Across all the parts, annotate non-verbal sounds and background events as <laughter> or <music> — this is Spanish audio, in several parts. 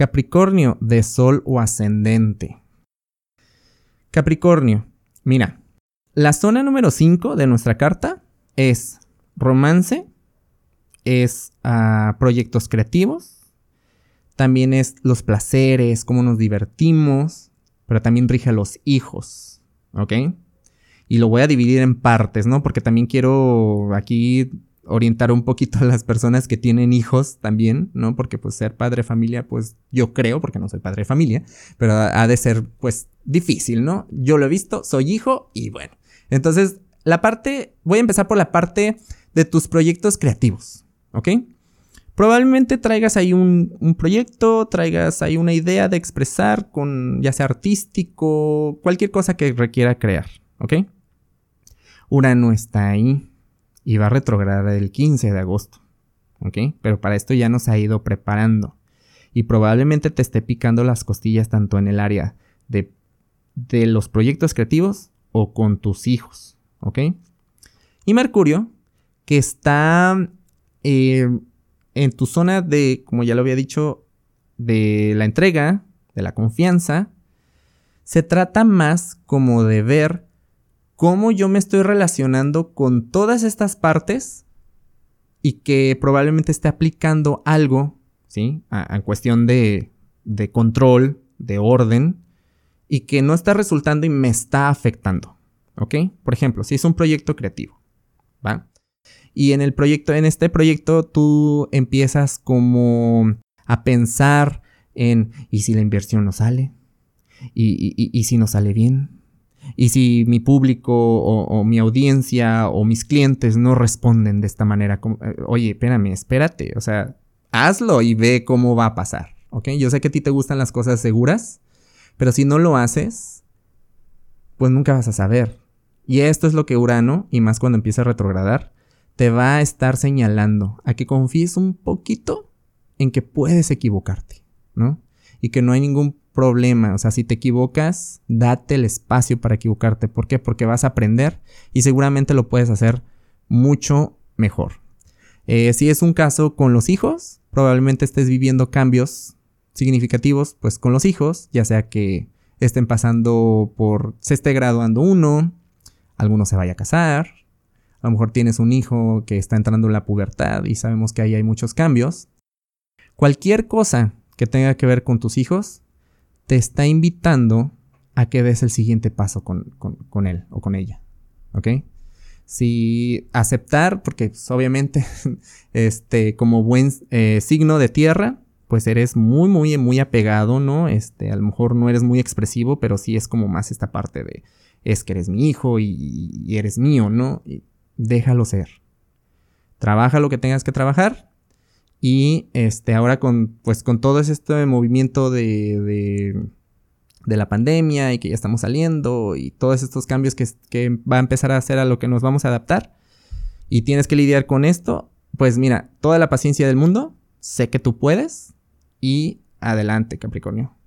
Capricornio de Sol o ascendente. Capricornio, mira, la zona número 5 de nuestra carta es romance, es ah, proyectos creativos, también es los placeres, cómo nos divertimos, pero también rige a los hijos, ¿ok? Y lo voy a dividir en partes, ¿no? Porque también quiero aquí orientar un poquito a las personas que tienen hijos también, ¿no? Porque pues ser padre de familia, pues yo creo, porque no soy padre de familia, pero ha de ser pues difícil, ¿no? Yo lo he visto, soy hijo y bueno. Entonces, la parte, voy a empezar por la parte de tus proyectos creativos, ¿ok? Probablemente traigas ahí un, un, proyecto, traigas ahí una idea de expresar con ya sea artístico, cualquier cosa que requiera crear, ¿ok? Urano está ahí y va a retrogradar el 15 de agosto. ¿Ok? Pero para esto ya nos ha ido preparando. Y probablemente te esté picando las costillas tanto en el área de, de los proyectos creativos o con tus hijos. ¿Ok? Y Mercurio, que está eh, en tu zona de, como ya lo había dicho, de la entrega, de la confianza, se trata más como de ver cómo yo me estoy relacionando con todas estas partes y que probablemente esté aplicando algo, ¿sí? en cuestión de, de control, de orden, y que no está resultando y me está afectando, ¿ok? Por ejemplo, si es un proyecto creativo, ¿va? Y en el proyecto, en este proyecto, tú empiezas como a pensar en, ¿y si la inversión no sale? ¿Y, y, y si no sale bien? Y si mi público o, mi audiencia o mis clientes no responden de esta manera, eh, oye, espérame, espérate, o sea, hazlo y ve cómo va a pasar, ¿ok? Yo sé que a ti te gustan las cosas seguras, pero si no lo haces, pues nunca vas a saber. Y esto es lo que Urano, y más cuando empieza a retrogradar, te va a estar señalando a que confíes un poquito en que puedes equivocarte, ¿no? Y que no hay ningún problema. O sea, si te equivocas, date el espacio para equivocarte. ¿Por qué? Porque vas a aprender y seguramente lo puedes hacer mucho mejor. Eh, si es un caso con los hijos, probablemente estés viviendo cambios significativos, pues con los hijos, ya sea que estén pasando por, se esté graduando uno, alguno se vaya a casar, a lo mejor tienes un hijo que está entrando en la pubertad y sabemos que ahí hay muchos cambios. Cualquier cosa que tenga que ver con tus hijos, te está invitando a que des el siguiente paso con, él o con ella. ¿Ok? Si aceptar, porque pues, obviamente, <laughs> este, como buen eh, signo de tierra, pues eres muy, muy, muy apegado, ¿no? Este, a lo mejor no eres muy expresivo, pero sí es como más esta parte de, es que eres mi hijo y, eres mío, ¿no? Déjalo ser. Trabaja lo que tengas que trabajar y este, ahora con, pues, con todo este movimiento de, de, de, la pandemia y que ya estamos saliendo y todos estos cambios que, que va a empezar a hacer a lo que nos vamos a adaptar y tienes que lidiar con esto, pues mira, toda la paciencia del mundo, sé que tú puedes y adelante Capricornio.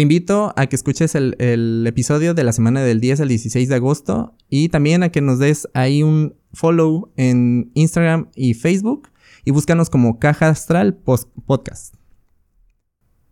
Te invito a que escuches el, episodio de la semana del 10 al 16 de agosto y también a que nos des ahí un follow en Instagram y Facebook y búscanos como Caja Astral Podcast.